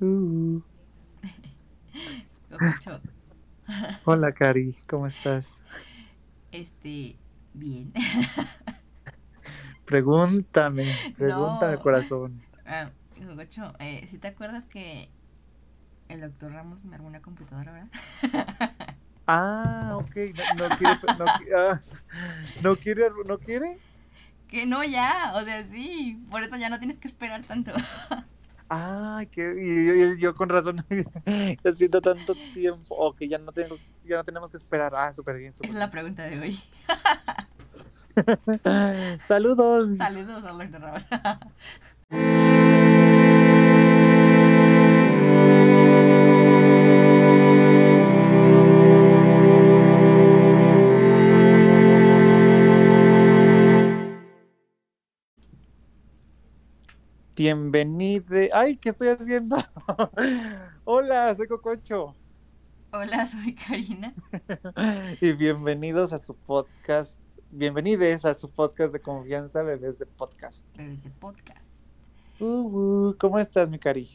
Uh. Hola, Cari, ¿cómo estás? Este, bien. pregúntame, pregúntame, corazón. Ah, Gocho, eh, si te acuerdas que el doctor Ramos me armó una computadora, ¿verdad? ah, ok, no, quiere, no, ah, no, quiere, no quiere. Que no ya, o sea, sí, por eso ya no tienes que esperar tanto. Ay, que yo, con razón haciendo tanto tiempo, o que ya no tengo, ya no tenemos que esperar. Ah, súper bien, Es la pregunta de hoy. Saludos. Saludos al doctor Ramos. Bienvenide. Ay, ¿qué estoy haciendo? Hola, soy Cococho. Hola, soy Karina. y bienvenidos a su podcast. Bienvenides a su podcast de confianza, Bebés de Podcast. Bebés de Podcast. Uh, ¿Cómo estás, mi cari?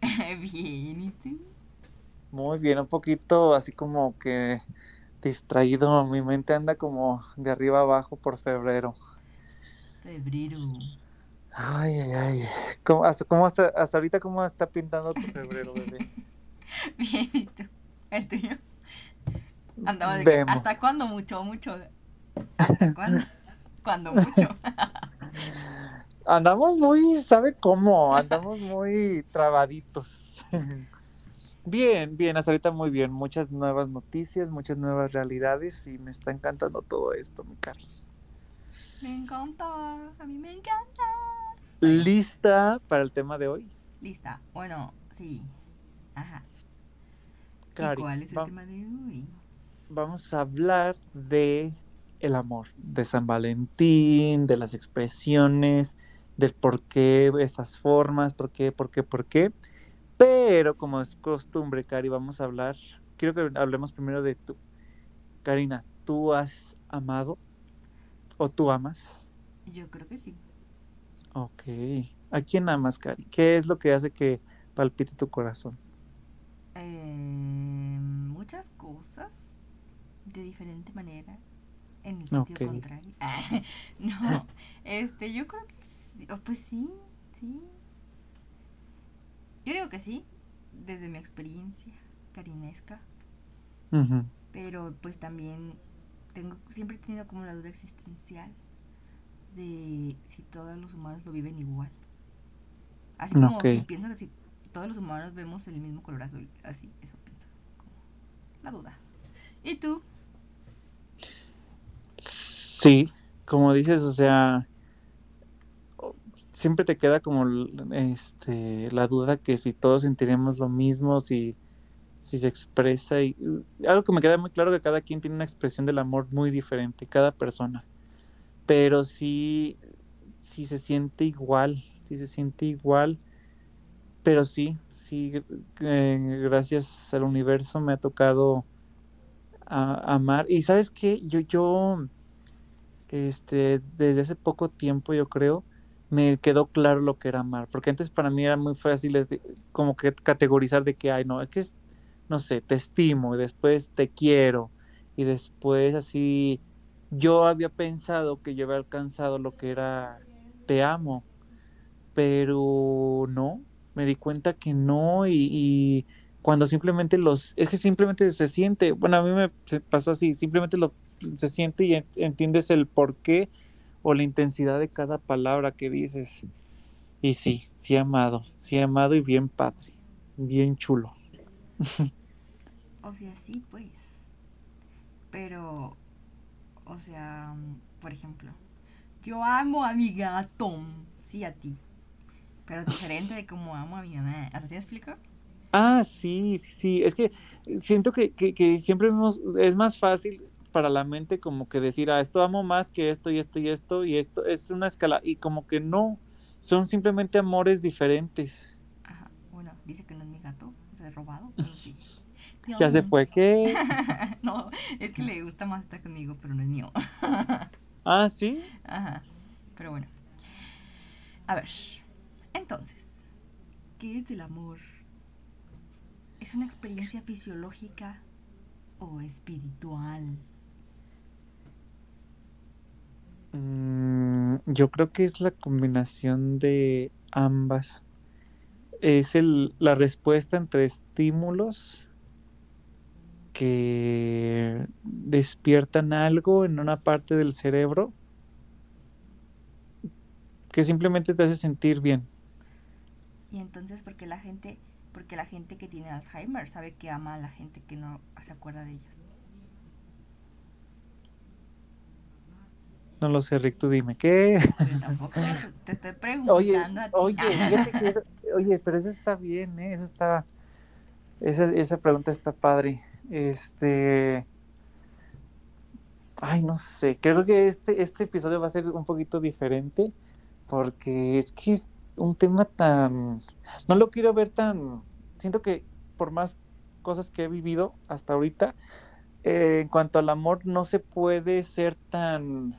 bien, ¿y tú? Muy bien, un poquito así como que distraído. Mi mente anda como de arriba abajo por febrero. Febrero. Ay, ay, ay. ¿Cómo, hasta, cómo hasta, hasta ahorita cómo está pintando tu febrero, bebé? Bien, ¿y tú? ¿El tuyo? Andaba de ¿Hasta cuándo mucho, mucho? ¿Hasta cuándo? ¿Cuándo mucho? Andamos muy, ¿sabe cómo? Andamos muy trabaditos. Bien, bien, hasta ahorita muy bien. Muchas nuevas noticias, muchas nuevas realidades y me está encantando todo esto, mi cari. Me encanta, a mí me encanta. ¿Lista para el tema de hoy? Lista. Bueno, sí. Ajá. cuál es el tema de hoy? Vamos a hablar de el amor, de San Valentín, de las expresiones, del por qué esas formas, por qué, por qué, por qué. Pero como es costumbre, Cari, vamos a hablar, quiero que hablemos primero de tú. Karina, ¿tú has amado o tú amas? Yo creo que sí. Ok. ¿A quién amas, Cari? ¿Qué es lo que hace que palpite tu corazón? Eh, muchas cosas de diferente manera en el sentido contrario. no, este, yo creo que sí. Oh, pues sí, sí. Yo digo que sí, desde mi experiencia carinesca. Pero pues también tengo, siempre he tenido como la duda existencial de si todos los humanos lo viven igual. Así como si pienso que si todos los humanos vemos el mismo color azul, así, eso pienso. la duda. ¿Y tú? Sí, como dices, o sea, siempre te queda como este la duda que si todos sentiremos lo mismo, si, si se expresa y algo que me queda muy claro que cada quien tiene una expresión del amor muy diferente, cada persona pero sí, sí se siente igual, sí se siente igual, pero sí, sí, eh, gracias al universo me ha tocado amar. Y sabes qué, yo, yo, este, desde hace poco tiempo, yo creo, me quedó claro lo que era amar, porque antes para mí era muy fácil como que categorizar de que, ay, no, es que, no sé, te estimo y después te quiero y después así yo había pensado que yo había alcanzado lo que era te amo, pero no, me di cuenta que no y, cuando simplemente los, es que simplemente se siente, bueno, a mí me pasó así, simplemente lo, se siente y entiendes el porqué o la intensidad de cada palabra que dices. Y sí, sí amado, sí amado y bien padre, bien chulo. o sea, sí, pues. Pero o sea, por ejemplo, yo amo a mi gato, sí a ti, pero diferente de como amo a mi mamá. ¿Así me explico? Ah, sí, sí, sí. Es que siento que, que, siempre es más fácil para la mente como que decir, ah, esto amo más que esto y esto y esto y esto es una escala y como que no, son simplemente amores diferentes. Ajá, bueno, dice que no es mi gato, se ha robado, pero sí. Ya se fue, ¿qué? no, es que le gusta más estar conmigo, pero no es mío. ah, ¿sí? Ajá, pero bueno. A ver, entonces, ¿qué es el amor ¿Es una experiencia fisiológica o espiritual? Mm, yo creo que es la combinación de ambas. Es el, la respuesta entre estímulos que despiertan algo en una parte del cerebro que simplemente te hace sentir bien. Y entonces, porque la gente, porque la gente que tiene Alzheimer sabe que ama a la gente que no se acuerda de ellos. No lo sé, Rick, tú dime, ¿qué? tampoco te estoy preguntando oye, a ti. Oye, oye, pero eso está bien, ¿eh? Eso está... Esa, esa pregunta está padre. Este... Ay, no sé, creo que este, este episodio va a ser un poquito diferente porque es que es un tema tan... No lo quiero ver tan... Siento que por más cosas que he vivido hasta ahorita, eh, en cuanto al amor, no se puede ser tan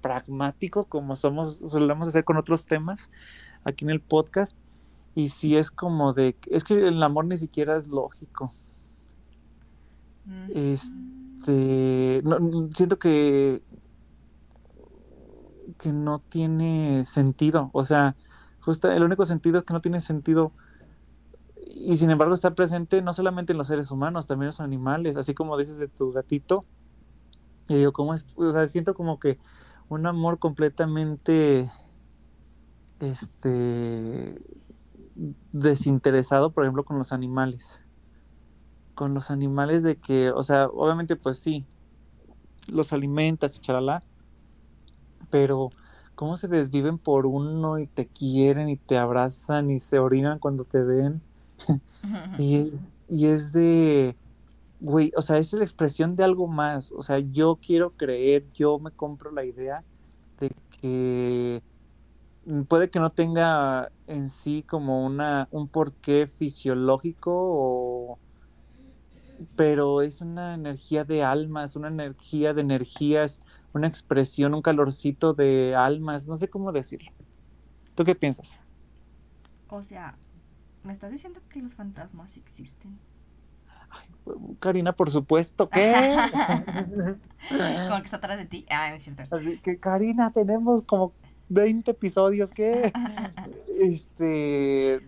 pragmático como somos, solemos hacer con otros temas aquí en el podcast. Y si es como de, es que el amor ni siquiera es lógico. Este, no, siento que que no tiene sentido. O sea, justo el único sentido es que no tiene sentido. Y sin embargo está presente no solamente en los seres humanos, también en los animales, así como dices de tu gatito. Y digo, ¿cómo es? O sea, siento como que un amor completamente este desinteresado, por ejemplo, con los animales. Con los animales de que, o sea, obviamente pues sí, los alimentas y chalala, pero cómo se desviven por uno y te quieren y te abrazan y se orinan cuando te ven. y, es, y es de, güey, o sea, es la expresión de algo más. O sea, yo quiero creer, yo me compro la idea de que puede que no tenga en sí como una un porqué fisiológico o pero es una energía de almas, una energía de energías, una expresión, un calorcito de almas, no sé cómo decirlo. ¿Tú qué piensas? O sea, ¿me estás diciendo que los fantasmas existen? Ay, Karina, por supuesto, ¿qué? como que está atrás de ti. Ah, es cierto. Así que, Karina, tenemos como 20 episodios, ¿qué? este,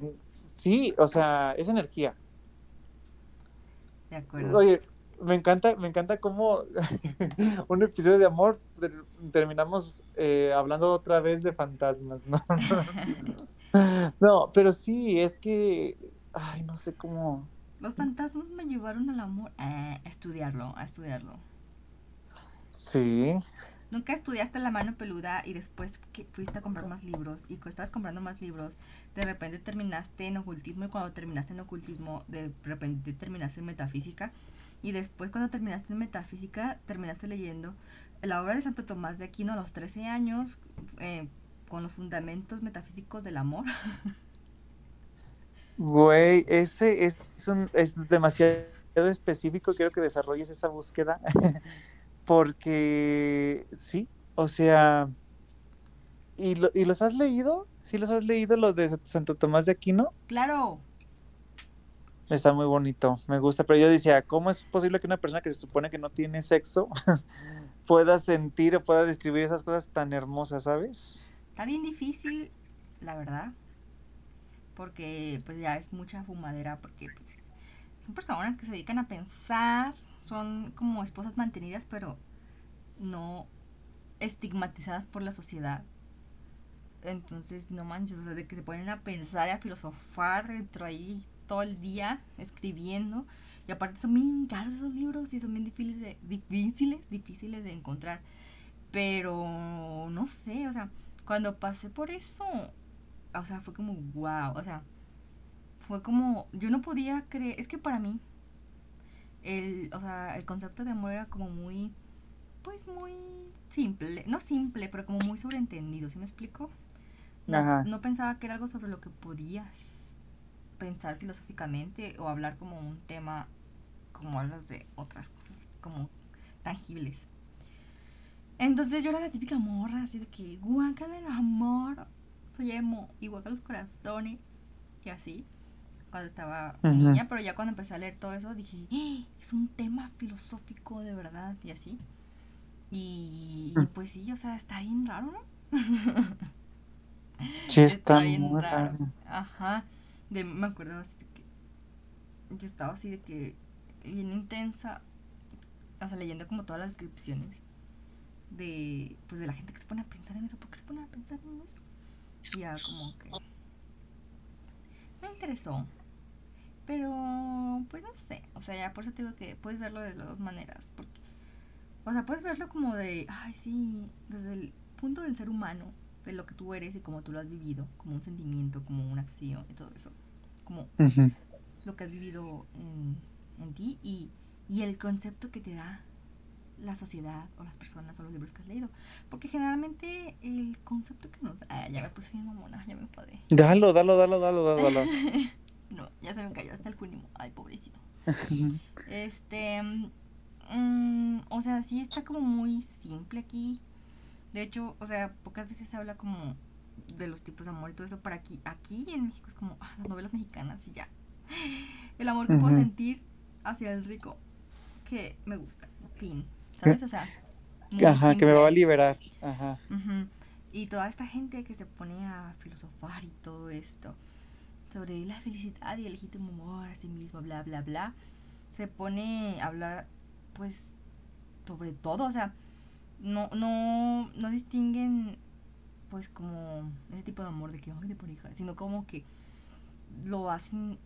sí, o sea, es energía. De acuerdo. Oye, me encanta, me encanta cómo un episodio de amor terminamos eh, hablando otra vez de fantasmas, ¿no? no, pero sí, es que, ay, no sé cómo. Los fantasmas me llevaron al amor, a estudiarlo, a estudiarlo. Sí. Nunca estudiaste la mano peluda y después fuiste a comprar más libros y cuando estabas comprando más libros, de repente terminaste en ocultismo y cuando terminaste en ocultismo, de repente terminaste en metafísica y después cuando terminaste en metafísica, terminaste leyendo la obra de Santo Tomás de Aquino a los 13 años, eh, con los fundamentos metafísicos del amor. Güey, ese es, es demasiado específico, quiero que desarrolles esa búsqueda, porque sí, o sea, ¿y, ¿y los has leído? ¿Sí los has leído los de Santo Tomás de Aquino? Claro. Está muy bonito, me gusta, pero yo decía, ¿cómo es posible que una persona que se supone que no tiene sexo pueda sentir o pueda describir esas cosas tan hermosas, ¿sabes? Está bien difícil, la verdad, porque pues ya es mucha fumadera, porque pues son personas que se dedican a pensar, son como esposas mantenidas, pero no estigmatizadas por la sociedad. Entonces, no manches, de que se ponen a pensar y a filosofar dentro ahí todo el día escribiendo. Y aparte son bien caros esos libros y son bien difíciles difíciles, difíciles de encontrar. Pero no sé, o sea, cuando pasé por eso, o sea, fue como wow, o sea, fue como, yo no podía creer, es que para mí, el, o sea, el concepto de amor era como muy, pues muy simple, no simple, pero como muy sobreentendido, ¿sí me explico? No, no pensaba que era algo sobre lo que podías pensar filosóficamente o hablar como un tema como hablas de otras cosas como tangibles. Entonces yo era la típica morra, así de que guácala el amor, soy emo, y guácala los corazones, y así. Cuando estaba niña, pero ya cuando empecé a leer todo eso dije, ¡Ah! es un tema filosófico de verdad y así. Y, mm. pues sí, o sea, está bien raro, ¿no? Sí, está, bien raro. Ajá. De, me acuerdo así de que yo estaba así de que bien intensa, o sea, leyendo como todas las descripciones de pues de la gente que se pone a pensar en eso, ¿por qué se pone a pensar en eso? Y ya como que me interesó. Pero pues no sé, o sea, ya por eso te digo que puedes verlo de las dos maneras, porque o sea, puedes verlo como de, ay, sí, desde el punto del ser humano, de lo que tú eres y como tú lo has vivido, como un sentimiento, como una acción y todo eso, como lo que has vivido en, en ti y, y el concepto que te da la sociedad o las personas o los libros que has leído. Porque generalmente el concepto que nos... Ah, ya me puse bien mamona, ya me enfadé. Dalo, dalo, dalo, dalo, dalo. no, ya se me cayó hasta el cunimo. Ay, pobrecito. este... Mm, o sea, sí está como muy simple aquí. De hecho, o sea, pocas veces se habla como de los tipos de amor y todo eso. Para aquí, aquí en México es como ah, las novelas mexicanas y ya. El amor que puedo sentir hacia el rico que me gusta. Fin. ¿Sabes? O sea. Ajá, que me va a liberar. Ajá. Y toda esta gente que se pone a filosofar y todo esto sobre la felicidad y el legítimo amor a sí mismo, bla, bla, bla, se pone a hablar, pues, sobre todo, o sea, no, no, no distinguen, pues, como ese tipo de amor de que, ay, de pareja, sino como que lo hacen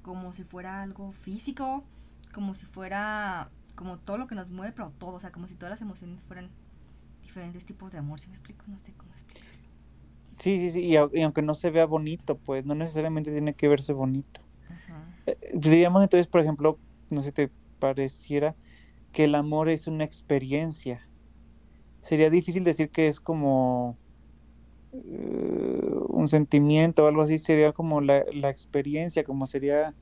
como si fuera algo físico, como si fuera como todo lo que nos mueve, pero todo, o sea, como si todas las emociones fueran diferentes tipos de amor, si me explico, no sé cómo explicarlo. Sí, sí, sí, y, aunque no se vea bonito, pues no necesariamente tiene que verse bonito. Eh, diríamos entonces, por ejemplo, no sé si te pareciera que el amor es una experiencia. Sería difícil decir que es como eh, un sentimiento o algo así, sería como la, la experiencia, como sería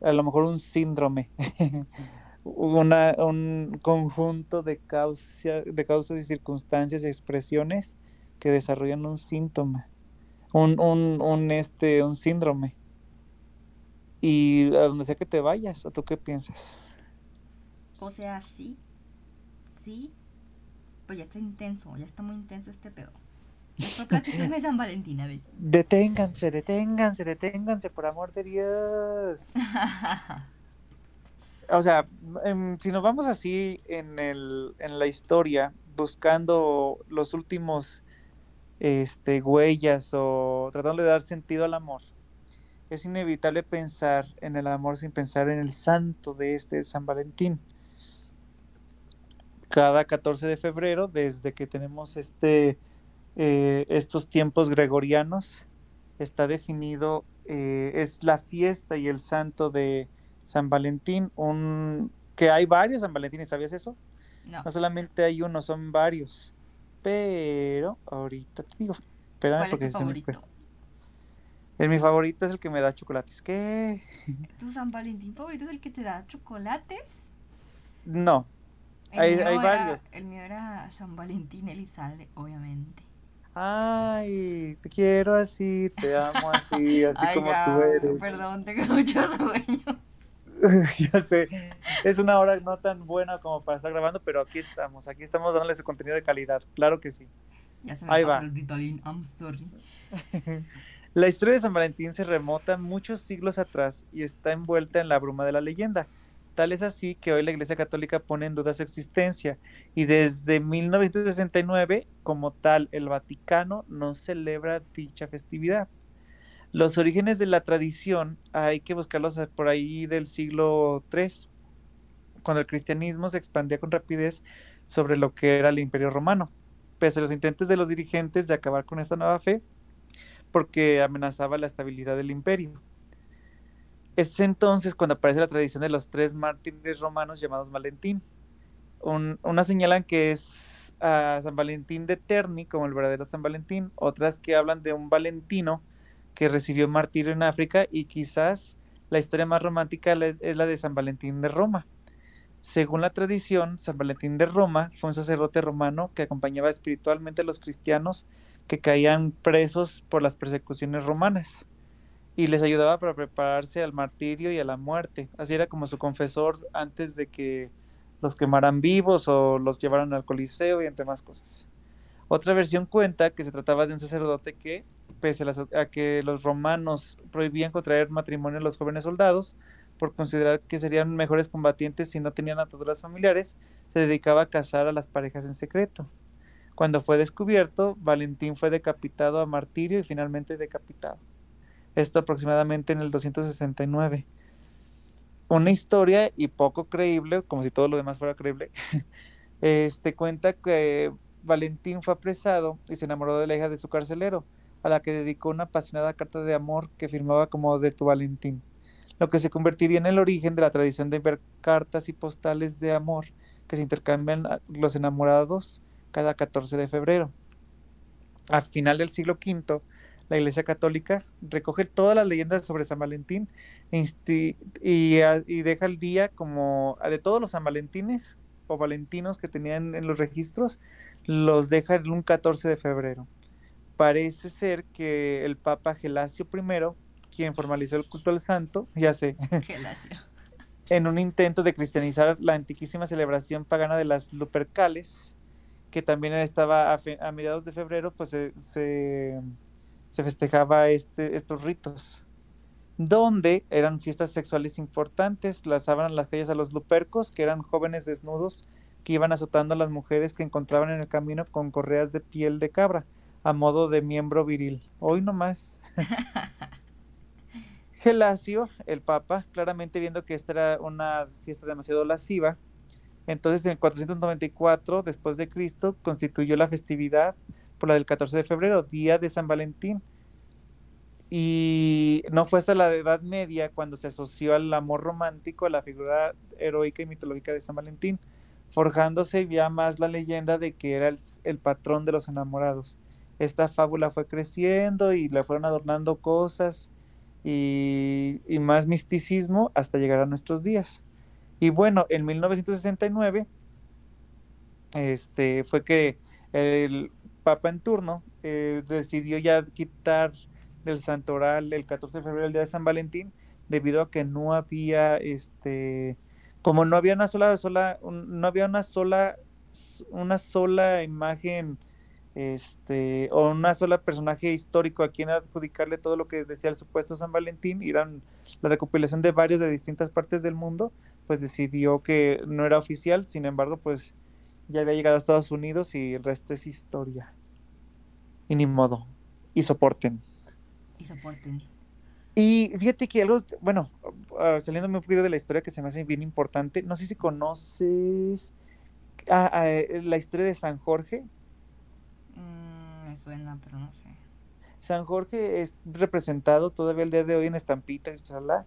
a lo mejor un síndrome. una, un conjunto de, causa, de causas y circunstancias y expresiones que desarrollan un síntoma, un, un, un, este, un síndrome. Y a donde sea que te vayas, ¿o tú qué piensas? O sea, sí, sí, pues ya está intenso, ya está muy intenso este pedo. de San Valentín, a ver. Deténganse, deténganse, deténganse, por amor de Dios. o sea, em, si nos vamos así en, el, en la historia, buscando los últimos este, huellas o tratando de dar sentido al amor, es inevitable pensar en el amor sin pensar en el santo de este San Valentín. Cada 14 de febrero, desde que tenemos este, eh, estos tiempos gregorianos, está definido, eh, es la fiesta y el santo de San Valentín, un que hay varios San Valentín, ¿sabías eso? No. No solamente hay uno, son varios. Pero ahorita te digo, espérame porque es tu favorito? el mi favorito es el que me da chocolates. ¿Qué? ¿Tu San Valentín favorito es el que te da chocolates? No. hay, hay varios. El mío era San Valentín Elizalde, obviamente. Ay, te quiero así, te amo así, así como tú eres. Perdón, tengo mucho sueño. ya sé, es una hora no tan buena como para estar grabando, pero aquí estamos, aquí estamos dándole ese contenido de calidad, claro que sí. Ya se me Ahí va. El I'm sorry. la historia de San Valentín se remota muchos siglos atrás y está envuelta en la bruma de la leyenda. Tal es así que hoy la Iglesia Católica pone en duda su existencia y desde 1969, como tal, el Vaticano no celebra dicha festividad. Los orígenes de la tradición hay que buscarlos por ahí del siglo III, cuando el cristianismo se expandía con rapidez sobre lo que era el imperio romano, pese a los intentos de los dirigentes de acabar con esta nueva fe, porque amenazaba la estabilidad del imperio. Es entonces cuando aparece la tradición de los tres mártires romanos llamados Valentín. una señalan que es a San Valentín de Terni como el verdadero San Valentín, otras que hablan de un Valentino que recibió martirio en África y quizás la historia más romántica es la de San Valentín de Roma. Según la tradición, San Valentín de Roma fue un sacerdote romano que acompañaba espiritualmente a los cristianos que caían presos por las persecuciones romanas. y les ayudaba para prepararse al martirio y a la muerte. Así era como su confesor antes de que los quemaran vivos o los llevaran al Coliseo y entre más cosas. Otra versión cuenta que se trataba de un sacerdote que, pese a, que los romanos prohibían contraer matrimonio a los jóvenes soldados, por considerar que serían mejores combatientes si no tenían ataduras familiares, se dedicaba a casar a las parejas en secreto. Cuando fue descubierto, Valentín fue decapitado a martirio y finalmente decapitado. Esto aproximadamente en el 269. Una historia y poco creíble, como si todo lo demás fuera creíble, este cuenta que Valentín fue apresado y se enamoró de la hija de su carcelero, a la que dedicó una apasionada carta de amor que firmaba como de tu Valentín, lo que se convertiría en el origen de la tradición de enviar cartas y postales de amor que se intercambian los enamorados cada 14 de febrero. Al final del siglo V, la Iglesia Católica recoge todas las leyendas sobre San Valentín y, y, deja el día como de todos los San Valentines o Valentinos que tenían en los registros, los deja en un 14 de febrero. Parece ser que el Papa Gelasio I, quien formalizó el culto al santo, ya sé, en un intento de cristianizar la antiquísima celebración pagana de las Lupercales, que también estaba a, mediados de febrero, pues se se festejaba este, estos ritos, donde eran fiestas sexuales importantes, lanzaban las calles a los lupercos, que eran jóvenes desnudos que iban azotando a las mujeres que encontraban en el camino con correas de piel de cabra, a modo de miembro viril. Hoy no más. Gelasio, el Papa, claramente viendo que esta era una fiesta demasiado lasciva, entonces en 494 después de Cristo constituyó la festividad por la del 14 de febrero, día de San Valentín. Y no fue hasta la Edad Media cuando se asoció al amor romántico a la figura heroica y mitológica de San Valentín, forjándose ya más la leyenda de que era el, patrón de los enamorados. Esta fábula fue creciendo y le fueron adornando cosas y, y más misticismo hasta llegar a nuestros días. Y bueno, en 1969 este, fue que el, papa en turno eh, decidió ya quitar del santoral el 14 de febrero el día de San Valentín debido a que no había este como no había una sola sola no había una sola una sola imagen este o una sola personaje histórico a quien adjudicarle todo lo que decía el supuesto San Valentín eran la recopilación de varios de distintas partes del mundo pues decidió que no era oficial sin embargo pues ya había llegado a Estados Unidos y el resto es historia. Y ni modo. Y soporten. Y soporten. Y fíjate que algo, bueno, uh, saliéndome un poquito de la historia que se me hace bien importante, no sé si conoces ah, ah, eh, la historia de San Jorge. Mm, me suena, pero no sé. San Jorge es representado todavía el día de hoy en estampitas, charla,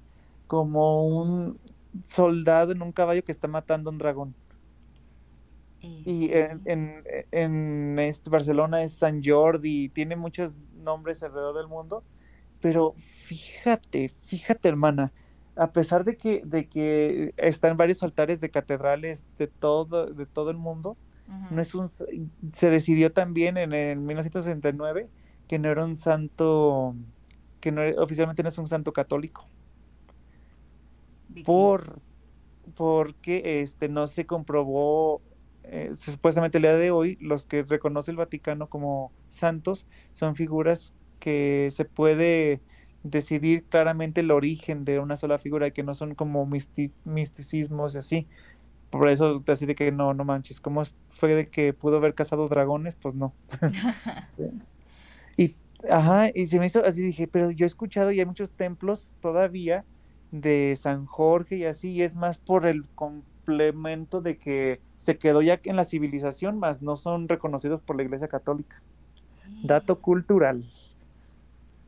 como un soldado en un caballo que está matando a un dragón. Y en, en, este Barcelona es San Jordi, tiene muchos nombres alrededor del mundo, pero fíjate, fíjate hermana, a pesar de que, de que están varios altares de catedrales de todo, de todo el mundo, no es un, se decidió también en, el 1969 que no era un santo, que no, oficialmente no es un santo católico. Por, porque este, no se comprobó eh, supuestamente el día de hoy, los que reconoce el Vaticano como santos son figuras que se puede decidir claramente el origen de una sola figura, y que no son como misticismos y así. Por eso así de que no, no manches, ¿cómo fue de que pudo haber cazado dragones? Pues no. y, ajá, y se me hizo así, dije, pero yo he escuchado y hay muchos templos todavía de San Jorge y así, y es más por el complemento de que se quedó ya en la civilización, más no son reconocidos por la Iglesia Católica. Dato cultural.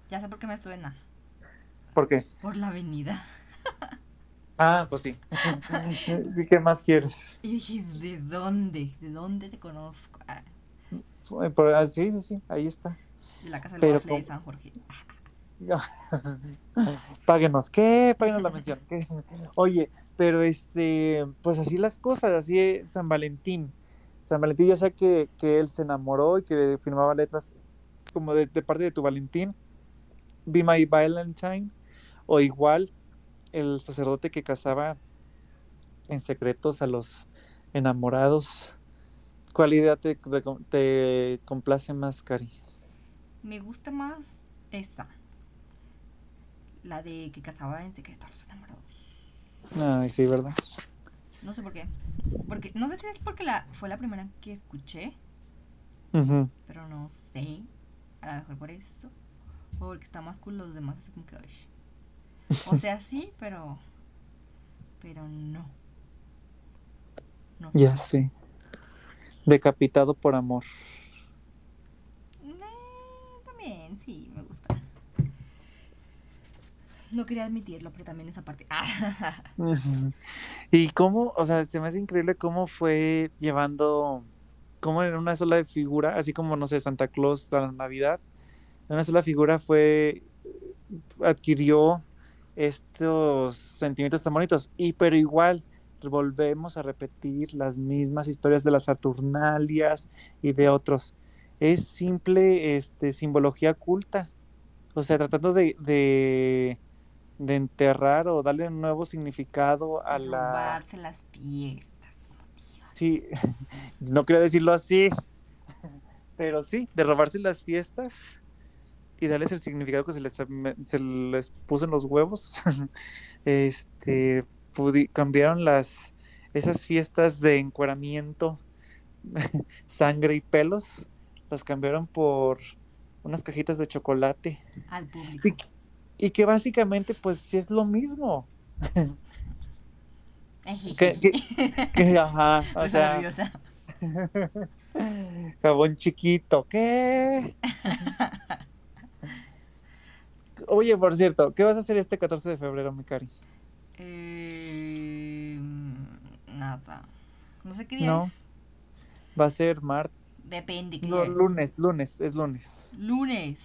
Ya sé por qué me suena. ¿Por qué? Por la avenida. Ah, pues sí. sí, ¿qué más quieres? Y dije, ¿de dónde? ¿De dónde te conozco? Ah. ah sí, sí, sí, ahí está. De la casa del de San Jorge. Páguenos, ¿qué? Páguenos la mención. Oye, pero este, pues así las cosas, así es San Valentín. San Valentín ya sé que, que él se enamoró y que firmaba letras como de, parte de tu Valentín. Be My Valentine, o igual el sacerdote que casaba en secretos a los enamorados. ¿Cuál idea te, te complace más, Cari? Me gusta más esa. La de que casaba en secreto a los enamorados. Ay, sí, ¿verdad? No sé por qué. Porque, no sé si es porque la, fue la primera que escuché. Pero no sé. A lo mejor por eso. O porque está más cool los demás. Así como que, O sea, sí, pero. Pero no. no ya sé. Decapitado por amor. Eh, también, sí, me gusta. No quería admitirlo, pero también esa parte. y cómo, o sea, se me hace increíble cómo fue llevando, como en una sola figura, así como, no sé, Santa Claus a la Navidad, una sola figura fue, adquirió estos sentimientos tan bonitos. Y pero igual volvemos a repetir las mismas historias de las Saturnalias y de otros. Es simple este, simbología oculta. O sea, tratando de, de, enterrar o darle un nuevo significado a la... Robarse las fiestas. Sí, no quiero decirlo así, pero sí, de robarse las fiestas y darles el significado que se les, se les puso en los huevos. este, cambiaron las esas fiestas de encueramiento, sangre y pelos, las cambiaron por unas cajitas de chocolate. Al público. Y, que básicamente pues sí es lo mismo. ajá, o sea, jabón chiquito, ¿qué? Oye, por cierto, ¿qué vas a hacer este 14 de febrero, mi cari? Eh, nada. No sé qué día es. Va a ser martes. Depende. ¿qué no, lunes, lunes, es lunes. Lunes.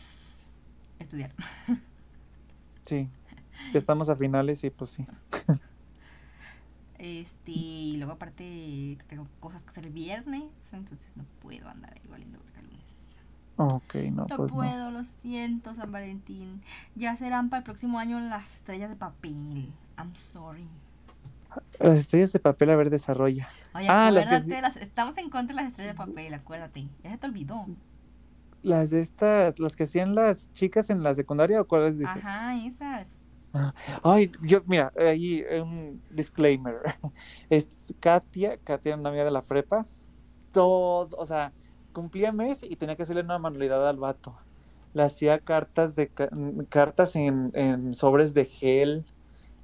Estudiar. sí. Ya estamos a finales y pues sí. Este, y luego aparte tengo cosas que hacer el viernes, entonces no puedo andar ahí valiendo. Ok, no, no pues puedo, lo siento, San Valentín. Ya serán para el próximo año las estrellas de papel. I'm sorry. Las estrellas de papel, a ver, desarrolla. Oye, ah, las estamos en contra de las estrellas de papel, acuérdate. Ya se te olvidó. Las de estas, las que hacían las chicas en la secundaria o cuáles dices? Ajá, esas. Ah, ay, yo, mira, ahí un disclaimer. Es Katia, Katia, una amiga de la prepa. Todo, o sea, cumplía mes y tenía que hacerle una manualidad al vato. Le hacía cartas de cartas en, sobres de gel,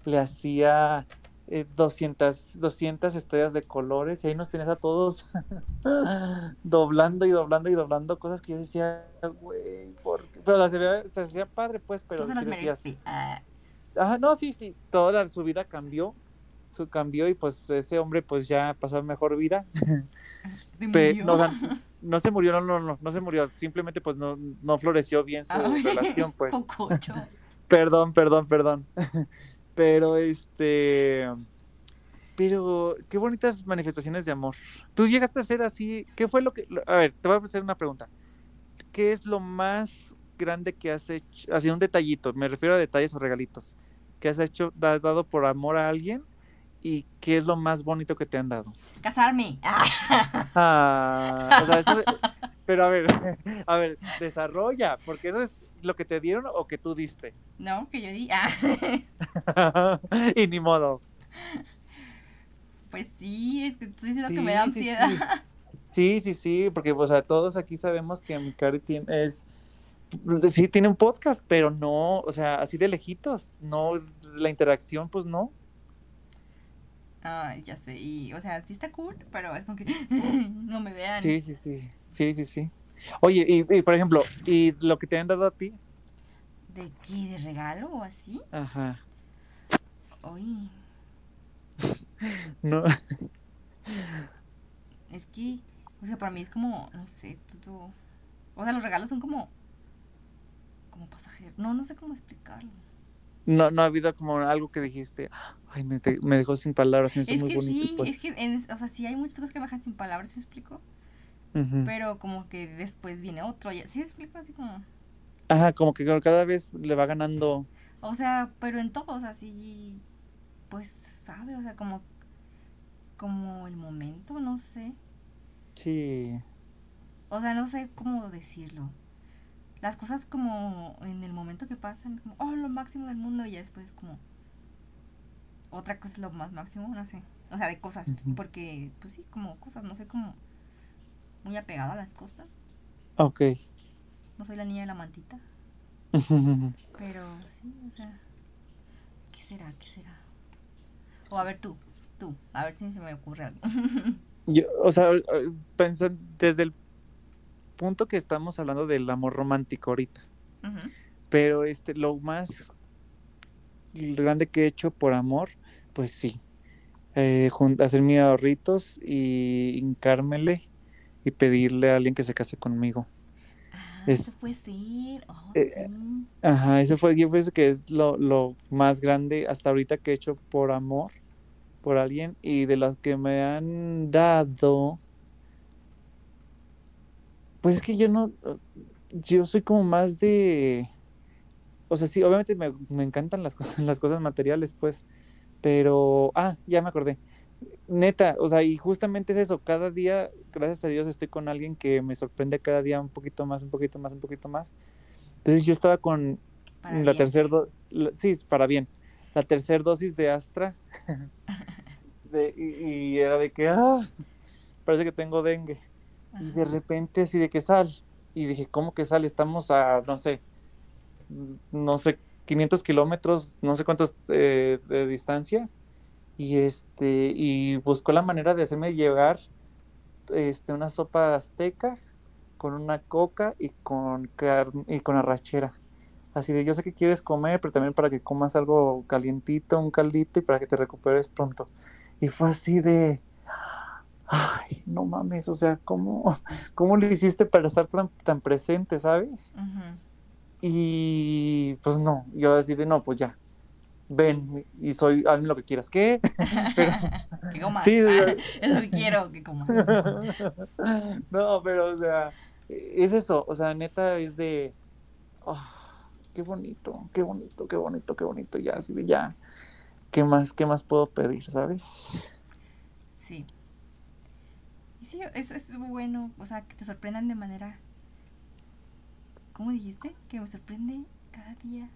le hacía 200, eh, 200 estrellas de colores y ahí nos tenías a todos doblando y doblando y doblando cosas que yo decía, güey, pero se, hacía padre pues, pero sí decía así. Ah. No, sí, sí, toda su vida cambió, su cambió y pues ese hombre pues ya pasó mejor vida. Pero, no se murió, no, no, no, no se murió, simplemente pues no, no floreció bien su relación, pues. perdón, perdón, perdón. pero este, pero qué bonitas manifestaciones de amor. Tú llegaste a ser así, ¿qué fue lo que, a ver, te voy a hacer una pregunta. ¿Qué es lo más grande que has hecho, así un detallito, me refiero a detalles o regalitos, que has hecho, dado por amor a alguien ¿Y qué es lo más bonito que te han dado? Casarme. Ah, o sea, eso, pero a ver, a ver, desarrolla, porque eso es lo que te dieron o que tú diste. No, que yo di. Ah. y ni modo. Pues sí, es que estoy diciendo que me da ansiedad. Sí. sí, sí, porque o sea, todos aquí sabemos que mi cari tiene, es sí tiene un podcast, pero no, o sea, así de lejitos, no la interacción pues no. Ay, ya sé, y, o sea, sí está cool, pero es como que no me vean. Sí, sí, sí, sí, sí, sí. Oye, y, por ejemplo, ¿y lo que te han dado a ti? ¿De qué? ¿De regalo o así? Ajá. Oye. no. Es que, o sea, para mí es como, no sé, todo... O sea, los regalos son como, como pasajeros. No, no sé cómo explicarlo. No, no ha habido como algo que dijiste, ay, me, me dejó sin palabras, es muy que Sí, pues". es que, o sea, sí hay muchas cosas que me dejan sin palabras, ¿se explico? Pero como que después viene otro, ¿sí explico? Así como... Ajá, como que cada vez le va ganando. O sea, pero en todos así, pues sabe, o sea, como, como el momento, no sé. Sí. O sea, no sé cómo decirlo. Las cosas como en el momento que pasan, como, oh, lo máximo del mundo, y ya después como otra cosa es lo más máximo, no sé. O sea, de cosas, porque, pues sí, como cosas, no sé, como muy apegada a las cosas. Ok. No soy la niña de la mantita. Pero sí, o sea, ¿qué será? ¿Qué será? O a ver tú, tú, a ver si se me ocurre algo. Yo, o sea, pensando desde el punto que estamos hablando del amor romántico ahorita. Pero este, lo más grande que he hecho por amor, pues sí. Eh, hacer mis ahorritos y hincármele y pedirle a alguien que se case conmigo. Ah, eso fue. Oh, eh, ajá, eso fue, yo pienso que es lo, lo, más grande hasta ahorita que he hecho por amor, por alguien, y de las que me han dado, pues es que yo no, yo soy como más de, o sea, sí, obviamente me, me encantan las, las cosas materiales, pues, pero, ah, ya me acordé neta, o sea, y justamente es eso, cada día, gracias a Dios, estoy con alguien que me sorprende cada día un poquito más, un poquito más, un poquito más. Entonces yo estaba con la tercera, sí, para bien, la tercera dosis de Astra, y, era de que, ah, parece que tengo dengue. Y de repente así de que sal, y dije, ¿cómo que sal? Estamos a, no sé, no sé, 500 kilómetros, no sé cuántos eh, de distancia. Y este y buscó la manera de hacerme llegar este una sopa azteca con una coca y con y con arrachera. Así de yo sé que quieres comer pero también para que comas algo calientito un caldito y para que te recuperes pronto y fue así de ay no mames o sea cómo cómo le hiciste para estar tan, presente sabes y pues no yo decidí no pues ya ven y soy, hazme lo que quieras. ¿Qué? Pero, que comas. Sí, es lo que quiero, que comas. no, pero, o sea, es eso, o sea, neta es de, oh, qué bonito, qué bonito, qué bonito, qué bonito, ya, así de ya, ¿qué más, qué más puedo pedir, sabes? Sí. Y sí, es, es bueno, o sea, que te sorprendan de manera, ¿cómo dijiste? Que me sorprende cada día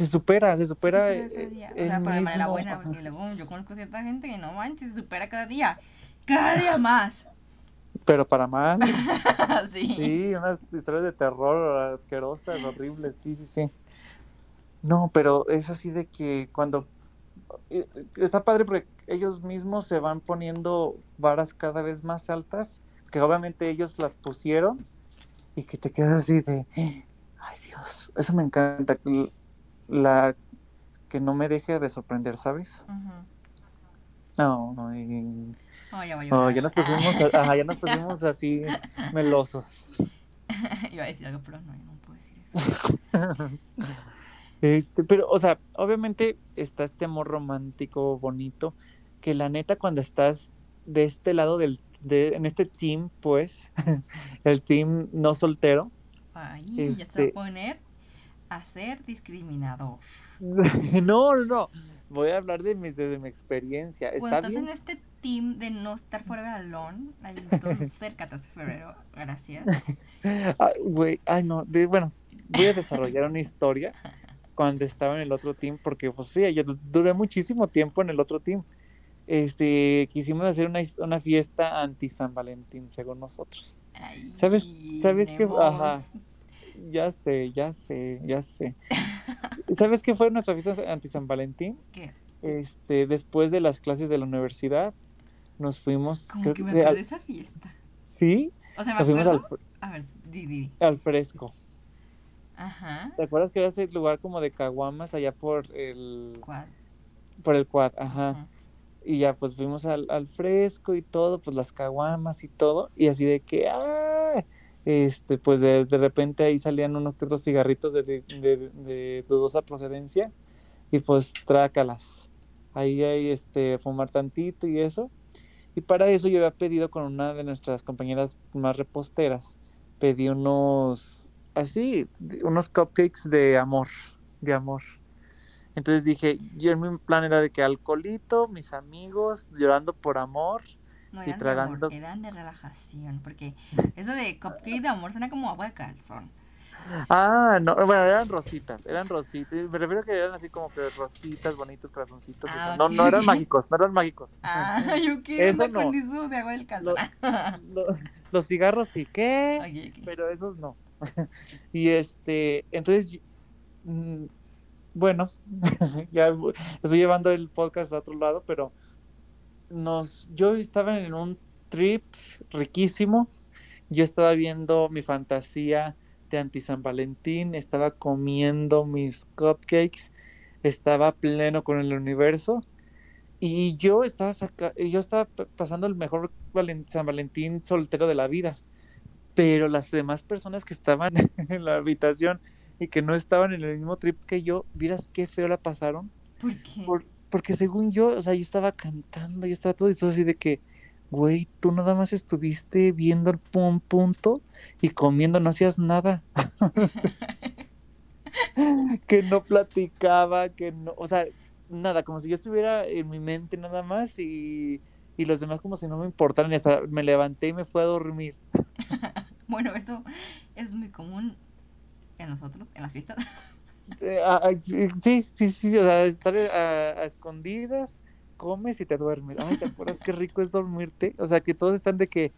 se supera, se supera. Se supera cada día. O sea, para de manera buena, porque luego yo conozco cierta gente que no manches, se supera cada día. Cada día más. Pero para mal. sí. Sí, unas historias de terror asquerosas, horribles, sí, sí, sí. No, pero es así de que cuando eh, está padre porque ellos mismos se van poniendo varas cada vez más altas, que obviamente ellos las pusieron y que te quedas así de, ay Dios, eso me encanta, la que no me deje de sorprender, ¿sabes? No, no, oh, ya, oh, ya, nos pusimos, ajá, ya nos pusimos así melosos. Iba a decir algo, pero no, no puedo decir eso. este, pero, o sea, obviamente está este amor romántico bonito, que la neta cuando estás de este lado del, de, en este team, pues, el team no soltero. Ay, ya se va a este poner a ser discriminador. no, no. Voy a hablar de mi, de, mi experiencia. ¿Está Cuando estás en este team de no estar fuera del balón, cerca 14 de febrero, gracias. Ay, güey, ay, no, bueno, voy a desarrollar una historia cuando estaba en el otro team, porque, pues sí, yo duré muchísimo tiempo en el otro team. Este, quisimos hacer una, una fiesta anti San Valentín, según nosotros. ¿Sabes? ¿Sabes qué? Ajá ya sé, ya sé, ya sé. ¿Sabes qué fue nuestra fiesta anti San Valentín? ¿Qué? Este, después de las clases de la universidad, nos fuimos. Como que me acuerdo de esa fiesta. ¿Sí? O sea, me nos. Fuimos al, a ver, di, di. Al fresco. Ajá. ¿Te acuerdas que era ese lugar como de caguamas allá por el. Quad. Por el quad, ajá. Y ya pues fuimos al, al, fresco y todo, pues las caguamas y todo, y así de que, ¡ah! este, pues de, repente ahí salían unos otros cigarritos de, de, dudosa procedencia y pues trácalas. Ahí hay este, fumar tantito y eso. Y para eso yo había pedido con una de nuestras compañeras más reposteras, pedí unos así, unos cupcakes de amor, de amor. Entonces dije, yo mi plan era de que alcoholito, mis amigos, llorando por amor. No, eran de amor, eran de relajación, porque eso de cupcake de amor suena como agua de calzón. Ah, no, bueno, eran rositas, eran rositas. Me refiero a que eran así como que rositas, bonitos, corazoncitos. Ah, no, no eran mágicos, no eran mágicos. Ah, yo qué eso no. con eso de agua del calzón. los cigarros sí, ¿qué? Pero esos no. y este, entonces, mm, bueno, ya estoy llevando el podcast a otro lado, pero nos, yo estaba en un trip riquísimo. Yo estaba viendo mi fantasía de anti San Valentín, estaba comiendo mis cupcakes, estaba pleno con el universo y yo estaba yo estaba pasando el mejor San Valentín soltero de la vida. Pero las demás personas que estaban en la habitación y que no estaban en el mismo trip que yo, vieras qué feo la pasaron. ¿Por qué? porque según yo, o sea, yo estaba cantando, yo estaba todo y todo así de que, güey, tú nada más estuviste viendo el punto y comiendo, no hacías nada. que no platicaba, que no, o sea, nada, como si yo estuviera en mi mente nada más y, y los demás como si no me importaran y hasta me levanté y me fui a dormir. bueno, eso es muy común en nosotros, en las fiestas. Ah, ah, sí, sí, sí, o sea, estar a, escondidas, comes y te duermes. Ay, ¿te acuerdas qué rico es dormirte? O sea, que todos están de que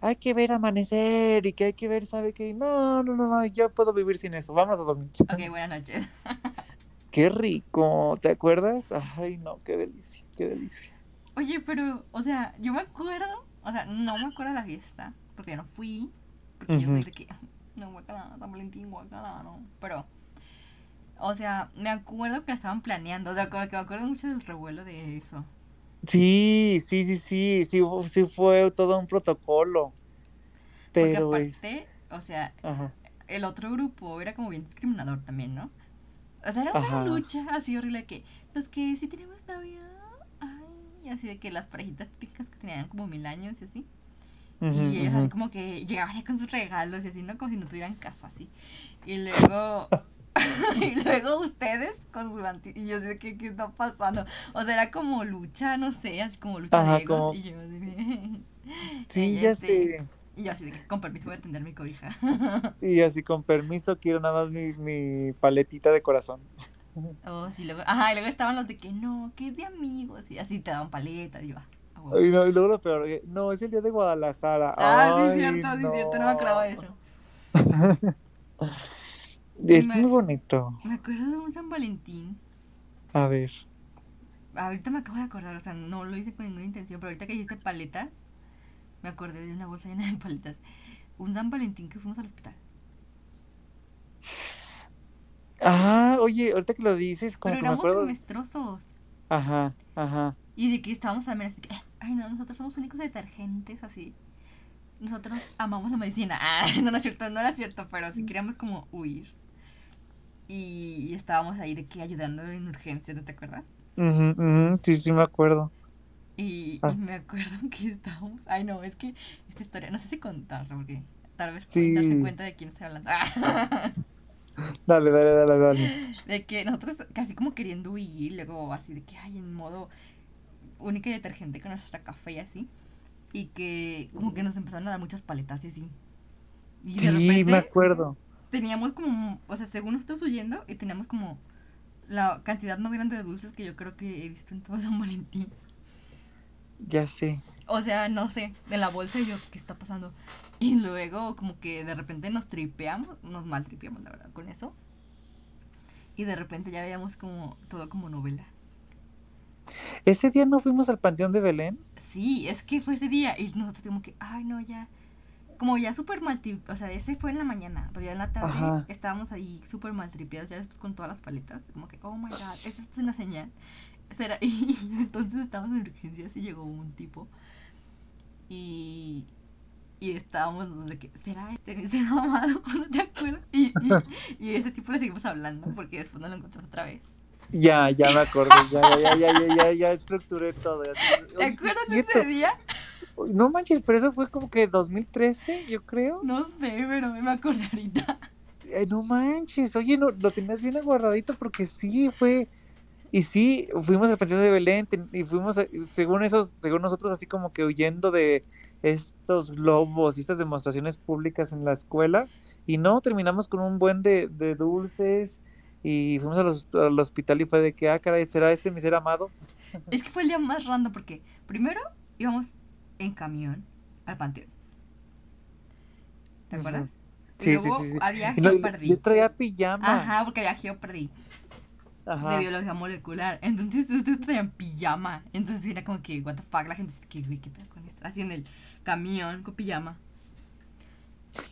hay que ver amanecer y que hay que ver, ¿sabe qué? No, no, no, no, yo puedo vivir sin eso. Vamos a dormir. Ok, buenas noches. qué rico, ¿te acuerdas? Ay, no, qué delicia, qué delicia. Oye, pero, o sea, yo me acuerdo, o sea, no me acuerdo de la fiesta, porque no fui, porque yo soy de que, no, guacala, San Valentín, guacala, no, pero, o sea, me acuerdo que la estaban planeando, o sea, que me acuerdo mucho del revuelo de eso. Sí, sí, sí, sí, sí, sí fue todo un protocolo. Pero Porque aparte, o sea, el otro grupo era como bien discriminador también, ¿no? O sea, era una lucha así horrible que los que sí tenemos novia, ay, así de que las parejitas típicas que tenían como mil años y así. Y ellos así como que llegaban con sus regalos y así, ¿no? Como si no tuvieran casa, así. Y luego... y luego ustedes con su anti... Y yo sé ¿qué, qué está pasando? O sea, era como lucha, no sé, así como lucha de egos. Y yo así... Sí, ya sé. Y yo así de que con permiso voy a atender mi cobija. y así con permiso quiero nada más mi, mi paletita de corazón. Oh, sí, luego, ajá, y luego estaban los de que no, que es de amigos, y así te daban paleta, y ah, y, no, y luego lo peor, no, es el día de Guadalajara. Ah, sí, cierto, sí, cierto, no me acordaba de eso. es muy bonito. Me acuerdo de un San Valentín. A ver. Ahorita me acabo de acordar, o sea, no lo hice con ninguna intención, pero ahorita que hiciste paletas, me acordé de una bolsa llena de paletas. Un San Valentín que fuimos al hospital. Ah, oye, ahorita que lo dices, como Pero que éramos me acuerdo. Ajá, ajá. Y de que estábamos también así que, ay no, nosotros somos únicos detergentes, así. Nosotros amamos la medicina. Ah, no, no es cierto, no era cierto, pero sí queríamos como huir. Y, estábamos ahí de que ayudando en urgencia, ¿no te acuerdas? sí, sí me acuerdo. Y, ah. me acuerdo que estábamos. Ay, no, es que esta historia, no sé si contarla, porque tal vez sí. darse cuenta de quién estoy hablando. dale, dale, dale, dale. De que nosotros casi como queriendo huir, luego así de que, ay, en modo única y detergente con nuestra café y así. Y que como que nos empezaron a dar muchas paletas y así. Y de sí, me acuerdo. Teníamos como, o sea, según nosotros huyendo, y teníamos como la cantidad más grande de dulces que yo creo que he visto en todo San Valentín. Ya sé. O sea, no sé, de la bolsa y yo, ¿qué está pasando? Y luego como que de repente nos tripeamos, nos mal tripeamos la verdad con eso. Y de repente ya veíamos como todo como novela. ¿Ese día no fuimos al Panteón de Belén? Sí, es que fue ese día y nosotros como que, ay no, ya, como ya súper mal o sea, ese fue en la mañana, pero ya en la tarde estábamos ahí súper mal tripeados, ya después con todas las paletas, como que, oh my god, esa es una señal. Y entonces estábamos en urgencias y llegó un tipo. Y, y estábamos de que, ¿será este mi amado? ¿No te acuerdas? Y, y, ese tipo le seguimos hablando porque después no lo encontramos otra vez. Ya, ya me acordé, ya, ya, ya, ya, ya, ya estructuré todo. ¿Te acuerdas de ese día? No manches, pero eso fue como que 2013, yo creo. No sé, pero me acordé ahorita. eh, no manches, oye, no, lo tenías bien aguardadito porque sí, fue, y sí, fuimos al Panteón de Belén y fuimos, según esos, según nosotros, así como que huyendo de estos globos y estas demostraciones públicas en la escuela, y no, terminamos con un buen de, dulces y fuimos al hospital y fue de que, ah, caray, ¿será este mi ser amado? Es que fue el día más random porque primero íbamos en camión al panteón. ¿Te acuerdas? Sí, sí, sí, había Geopardy. yo traía pijama. Ajá, porque había Geopardy. Ajá. De biología molecular. Entonces ustedes traían pijama. Entonces era como que, what the fuck, la gente, que, güey, ¿qué pedo con esto? Así en el camión con pijama.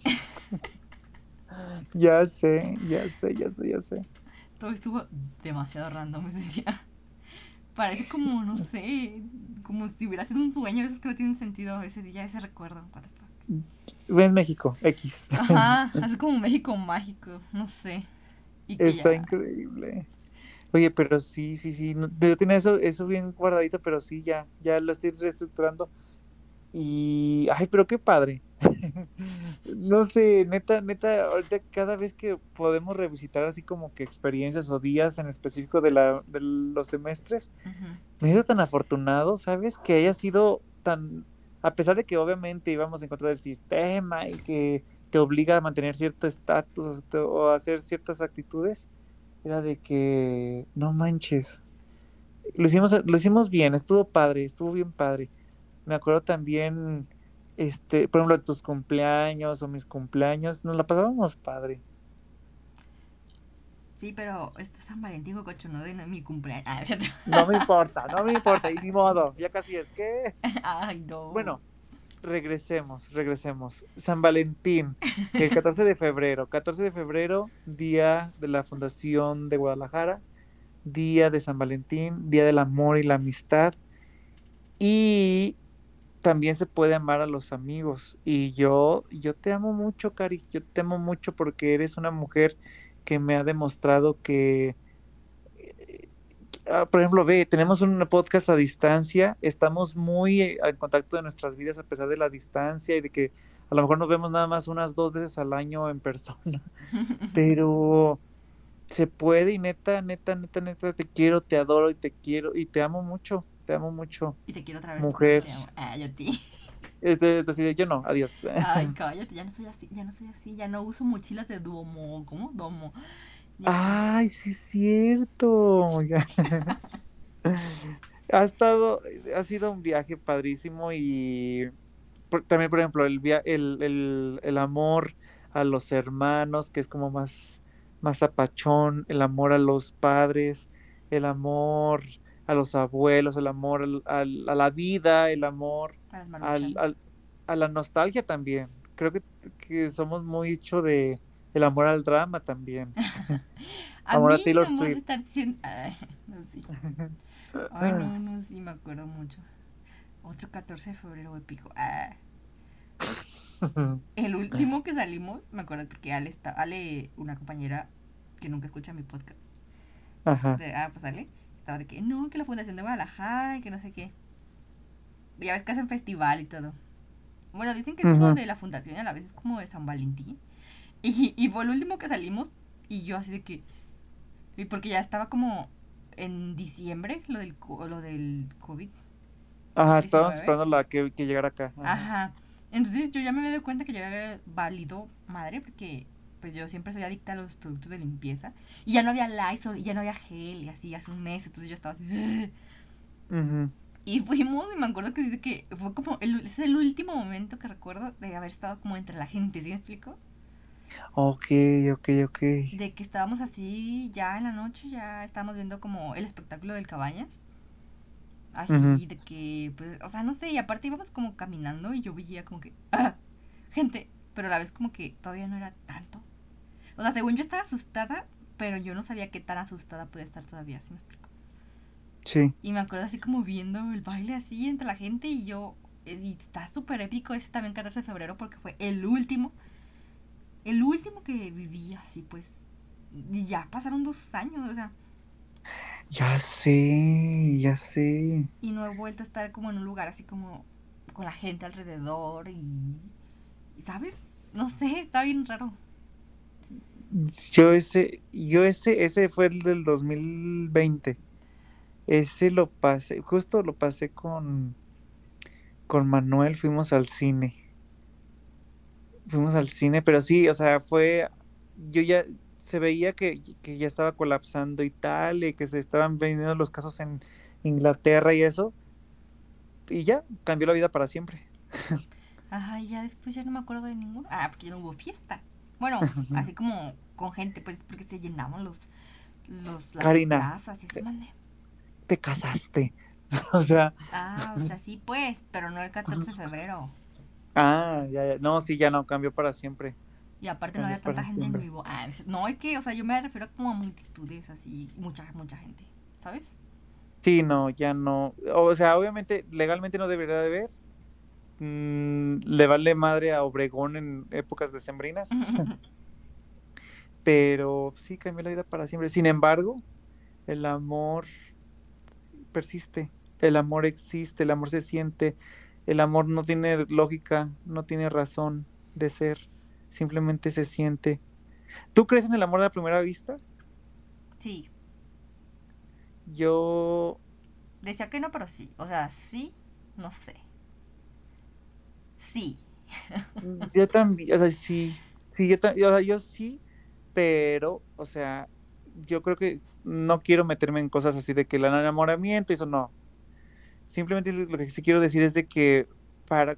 ya sé, ya sé, ya sé, ya sé. Todo estuvo demasiado random ese día. Parece como, no sé, como si hubiera sido un sueño, es que no tiene sentido ese día, ese recuerdo. What the fuck. Es México, X. Ajá, es como México mágico, no sé. Está increíble. Oye, pero sí, sí, sí, no, tiene eso, eso bien guardadito, pero sí, ya, ya lo estoy reestructurando. Y, ay, pero qué padre. No sé, neta, neta, ahorita cada vez que podemos revisitar así como que experiencias o días en específico de, la, de los semestres, me siento tan afortunado, ¿sabes? Que haya sido tan, a pesar de que obviamente íbamos en contra del sistema y que te obliga a mantener cierto estatus o a hacer ciertas actitudes, era de que, no manches, lo hicimos, lo hicimos bien, estuvo padre, estuvo bien padre. Me acuerdo también, este, por ejemplo, tus cumpleaños o mis cumpleaños, nos la pasábamos padre. Sí, pero esto es San Valentín, cocho, no de mi cumpleaños. Ah, no me importa, no me importa, y ni modo, ya casi es que. Ay, no. Bueno, regresemos, regresemos. San Valentín, el 14 de febrero. 14 de febrero, día de la Fundación de Guadalajara, día de San Valentín, día del amor y la amistad. Y también se puede amar a los amigos. Y yo, yo te amo mucho, Cari, yo te amo mucho porque eres una mujer que me ha demostrado que, eh, ah, por ejemplo, ve, tenemos un podcast a distancia, estamos muy eh, en contacto de nuestras vidas a pesar de la distancia y de que a lo mejor nos vemos nada más unas dos veces al año en persona, pero se puede y neta, neta, neta, neta, te quiero, te adoro y te quiero y te amo mucho. Te amo mucho. Y te quiero otra vez. Mujer. Ah, yo a ti. Este, yo no, adiós. Ay, cállate, ya no soy así, ya no soy así, ya no uso mochilas de Duomo, ¿cómo? Domo. Ay, sí es cierto. ha estado, ha sido un viaje padrísimo y también, por ejemplo, el, el, el, el amor a los hermanos, que es como más, más apachón, el amor a los padres, el amor a los abuelos, el amor a la vida, el amor al, a la nostalgia también. Creo que, que somos muy hecho de el amor al drama también. a amor a Taylor Swift. Ay, no, sí. Ay, no, no, sí, me acuerdo mucho. Otro 14 de febrero épico. Ah. El último que salimos, me acuerdo porque Ale, está, Ale, una compañera que nunca escucha mi podcast. Ajá. ah, pues Ale de que no, que la Fundación de Guadalajara y que no sé qué. Ya ves que hacen festival y todo. Bueno, dicen que es como de la fundación y a la vez es como de San Valentín. Y, y fue el último que salimos y yo así de que... Y porque ya estaba como en diciembre lo del, lo del COVID. Ajá, estábamos esperando la que, que llegara acá. Ajá. Entonces yo ya me doy cuenta que ya había válido madre porque pues yo siempre soy adicta a los productos de limpieza. Y ya no había Lysol, y ya no había gel, y así hace un mes, entonces yo estaba así. Y fuimos, y me acuerdo que que fue como, el, es el último momento que recuerdo de haber estado como entre la gente, ¿sí me explico? Ok, ok, ok. De que estábamos así ya en la noche, ya estábamos viendo como el espectáculo del Cabañas. Así, de que, pues, o sea, no sé, y aparte íbamos como caminando y yo veía como que, ¡ah! Gente, pero a la vez como que todavía no era tanto. O sea, según yo estaba asustada, pero yo no sabía qué tan asustada podía estar todavía, ¿sí me explico? Sí. Y me acuerdo así como viendo el baile así entre la gente y yo, eh, y está súper épico ese también 14 de febrero porque fue el último, el último que viví así, pues, y ya pasaron dos años, o sea. Ya sé, ya sé. Y no he vuelto a estar como en un lugar así como con la gente alrededor y, ¿sabes? No sé, está bien raro. Yo ese, yo ese, ese fue el del 2020. Ese lo pasé, justo lo pasé con, con Manuel, fuimos al cine. Fuimos al cine, pero sí, o sea, fue, yo ya, se veía que, que ya estaba colapsando Italia y que se estaban viniendo los casos en Inglaterra y eso. Y ya, cambió la vida para siempre. Ajá, y ya después ya no me acuerdo de ninguno. Ah, porque ya no hubo fiesta. Bueno, así como con gente, pues porque se llenaban los, los las Karina, y se mande. Te casaste. o sea. Ah, o sea, sí, pues, pero no el 14 de febrero. Ah, ya, ya. No, sí, ya no, cambió para siempre. Y aparte no había tanta gente en vivo. Ah, no, es que, o sea, yo me refiero como a multitudes, así, mucha, mucha gente, ¿sabes? Sí, no, ya no. O sea, obviamente, legalmente no debería de haber. Mm, le vale madre a Obregón en épocas decembrinas. Pero sí cambió la vida para siempre. Sin embargo, el amor persiste. El amor existe, el amor se siente. El amor no tiene lógica, no tiene razón de ser. Simplemente se siente. ¿Tú crees en el amor de la primera vista? Sí. Yo. Decía que no, pero sí. O sea, sí, no sé. Sí. yo también, o sea, sí. Sí, yo, o yo sí, pero, o sea, yo creo que no quiero meterme en cosas así de que el enamoramiento, eso no. Simplemente lo que sí quiero decir es de que para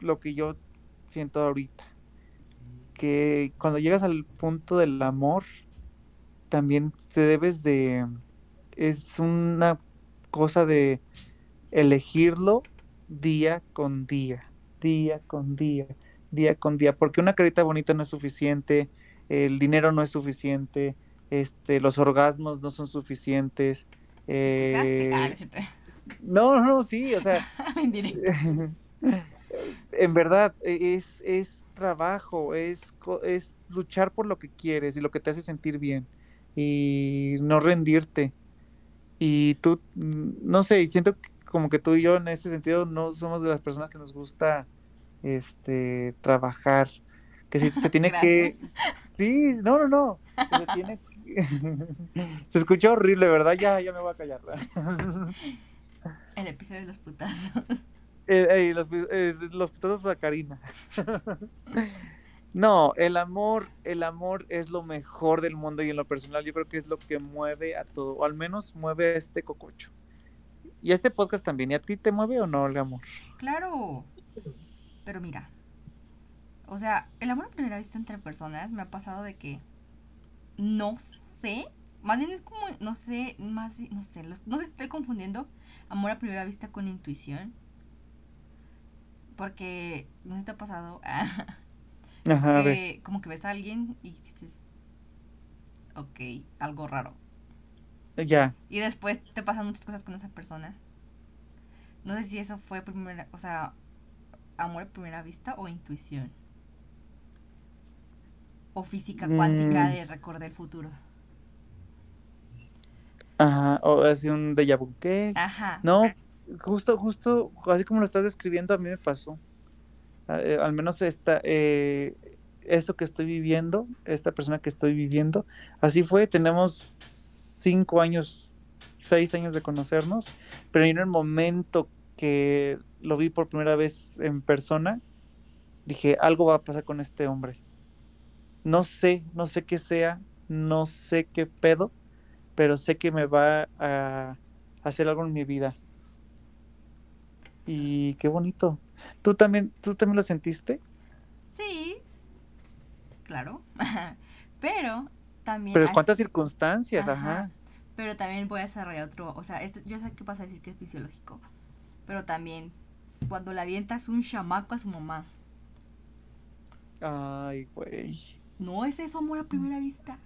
lo que yo siento ahorita, que cuando llegas al punto del amor, también te debes de es una cosa de elegirlo día con día, día con día, día con día, porque una carita bonita no es suficiente, el dinero no es suficiente, este, los orgasmos no son suficientes. Eh, ah, no, no, sí, o sea, en verdad es, es trabajo, es, es luchar por lo que quieres y lo que te hace sentir bien y no rendirte. Y tú, mm, no sé, siento como que tú y yo en este sentido no somos de las personas que nos gusta este trabajar. Que si se tiene que. Sí, no, no, no. se tiene Se escuchó horrible, ¿verdad? Ya, ya me voy a callar. El episodio de los putazos. Eh, los, eh, los putazos a Karina. No, el amor, el amor es lo mejor del mundo y en lo personal yo creo que es lo que mueve a todo, o al menos mueve a este cococho. Y este podcast también, ¿y a ti te mueve o no el amor? Claro. Pero mira, o sea, el amor a primera vista entre personas me ha pasado de que no sé, más bien es como, no sé, más bien, no sé, no sé si estoy confundiendo amor a primera vista con intuición. Porque, no sé si te ha pasado. Ajá, como que ves a alguien y dices, ok, algo raro. Ya. Y después te pasan muchas cosas con esa persona. No sé si eso fue primera, o sea, amor a primera vista o intuición. O física cuántica mm. de recordar el futuro. Ajá, o así un déjà vu, ¿qué? Ajá. No, justo, justo, así como lo estás describiendo, a mí me pasó. Eh, al menos esta, eh, esto que estoy viviendo, esta persona que estoy viviendo, así fue, tenemos cinco años, seis años de conocernos, pero en el momento que lo vi por primera vez en persona, dije, algo va a pasar con este hombre. No sé, no sé qué sea, no sé qué pedo, pero sé que me va a hacer algo en mi vida. Y qué bonito. ¿Tú también, tú también lo sentiste? Sí, claro. pero también... Pero cuántas circunstancias, ajá. Pero también voy a desarrollar otro, o sea, esto, yo sé que pasa a decir que es fisiológico, pero también cuando le avientas un chamaco a su mamá. Ay, güey. No es eso amor a primera vista.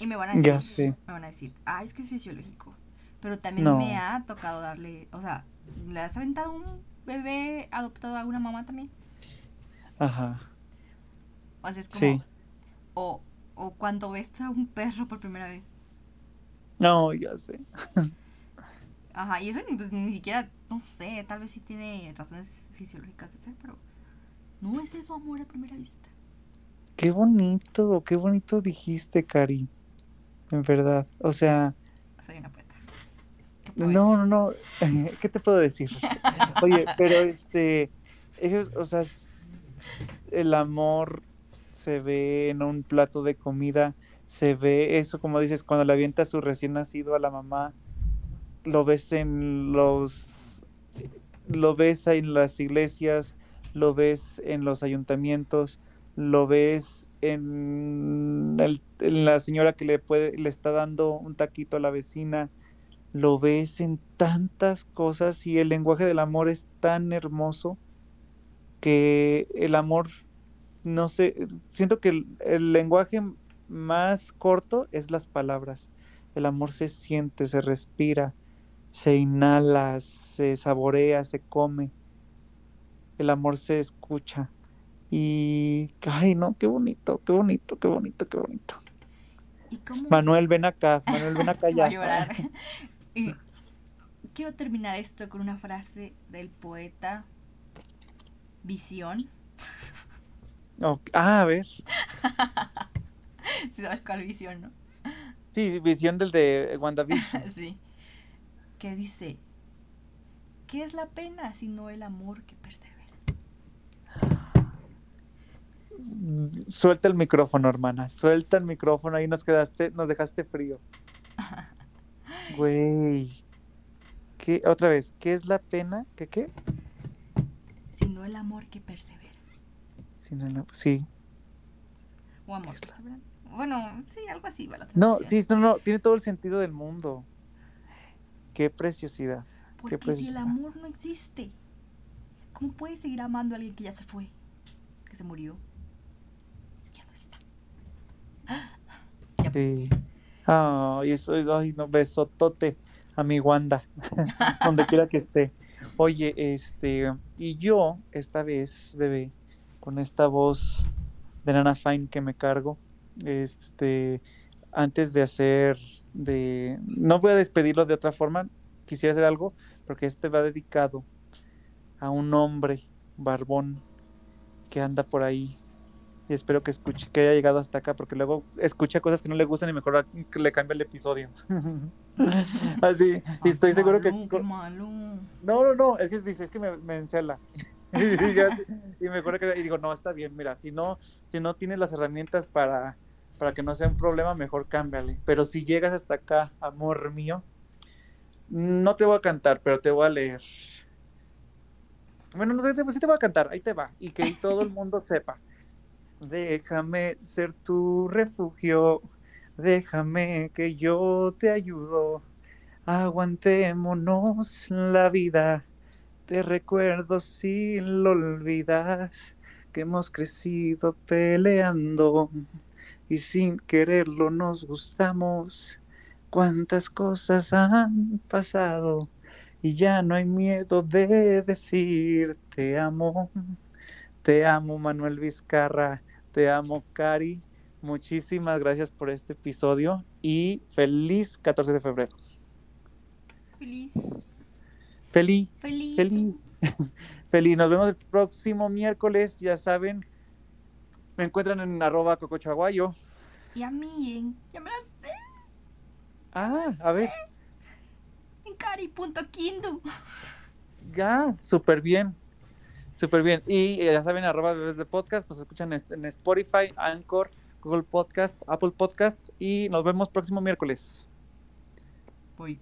Y me van a decir, ya sé. me van a decir, ah, es que es fisiológico. Pero también me ha tocado darle, o sea, ¿le has aventado un bebé adoptado a una mamá también? Ajá. O sea, es como, sí. o, o cuando ves a un perro por primera vez. No, ya sé. Ajá, y eso pues, ni siquiera, no sé, tal vez sí tiene razones fisiológicas de ser, pero no es eso amor a primera vista. Qué bonito, qué bonito dijiste, Cari. En verdad. O sea. Soy una poeta. No, no, no. ¿Qué te puedo decir? Oye, pero este. Ellos, o sea, el amor se ve en un plato de comida, se ve eso, como dices, cuando le avienta su recién nacido a la mamá, lo ves en los, lo ves en las iglesias, lo ves en los ayuntamientos, lo ves en, en la señora que le puede, le está dando un taquito a la vecina, lo ves en tantas cosas y el lenguaje del amor es tan hermoso que el amor, no sé, siento que el, lenguaje más corto es las palabras. El amor se siente, se respira, se inhala, se saborea, se come. El amor se escucha. Y, ay, no, qué bonito, qué bonito, qué bonito, qué bonito. Manuel, ven acá, Manuel, ven acá ya. quiero terminar esto con una frase del poeta Visión. Ah, a ver. si sabes cuál visión, ¿no? Sí, visión del de WandaVision. sí. Que dice, ¿qué es la pena sino el amor que persevera? Suelta el micrófono, hermana. Suelta el micrófono. Ahí nos quedaste, nos dejaste frío. Güey. ¿Qué? Otra vez, ¿qué es la pena? ¿Qué qué? sino el amor que persevera. Sí. O amor Bueno, sí, algo así va la No, sí, no, no, tiene todo el sentido del mundo. Qué preciosidad. Porque si el amor no existe, ¿cómo puedes seguir amando a alguien que ya se fue? Que se murió. Ya no está. Ya pues. Sí. Ay, eso, ay, no, besotote a mi Wanda, donde quiera que esté. Oye, este, y yo, esta vez, bebé, con esta voz de Nana Fine que me cargo, este, antes de hacer, de, no voy a despedirlo de otra forma, quisiera hacer algo, porque este va dedicado a un hombre barbón que anda por ahí y espero que escuche, que haya llegado hasta acá, porque luego escucha cosas que no le gustan y mejor le cambia el episodio. Así, y estoy seguro que. No, no, no, es que dice, es que me, me encela. y, me acuerdo que y digo, no, está bien, mira, si no, si no tienes las herramientas para, para que no sea un problema, mejor cámbiale. Pero si llegas hasta acá, amor mío, no te voy a cantar, pero te voy a leer. Bueno, no, sí te voy a cantar, ahí te va, y que todo el mundo sepa. Déjame ser tu refugio, déjame que yo te ayudo. Aguantémonos la vida, te recuerdo si lo olvidas, que hemos crecido peleando y sin quererlo nos gustamos. Cuántas cosas han pasado y ya no hay miedo de decir te amo. Te amo, Manuel Vizcarra. Te amo, Cari. Muchísimas gracias por este episodio y feliz 14 de febrero. Feliz. Feliz. Feliz. Feliz. feliz. Nos vemos el próximo miércoles, ya saben. Me encuentran en arroba cocochaguayo. Y a mí en... Ya me Ah, a ver. En cari.kindu. Ya, súper bien. Súper bien. Y eh, ya saben, arroba bebés de podcast, nos escuchan en Spotify, Anchor, Google Podcast, Apple Podcast y nos vemos próximo miércoles. Voy.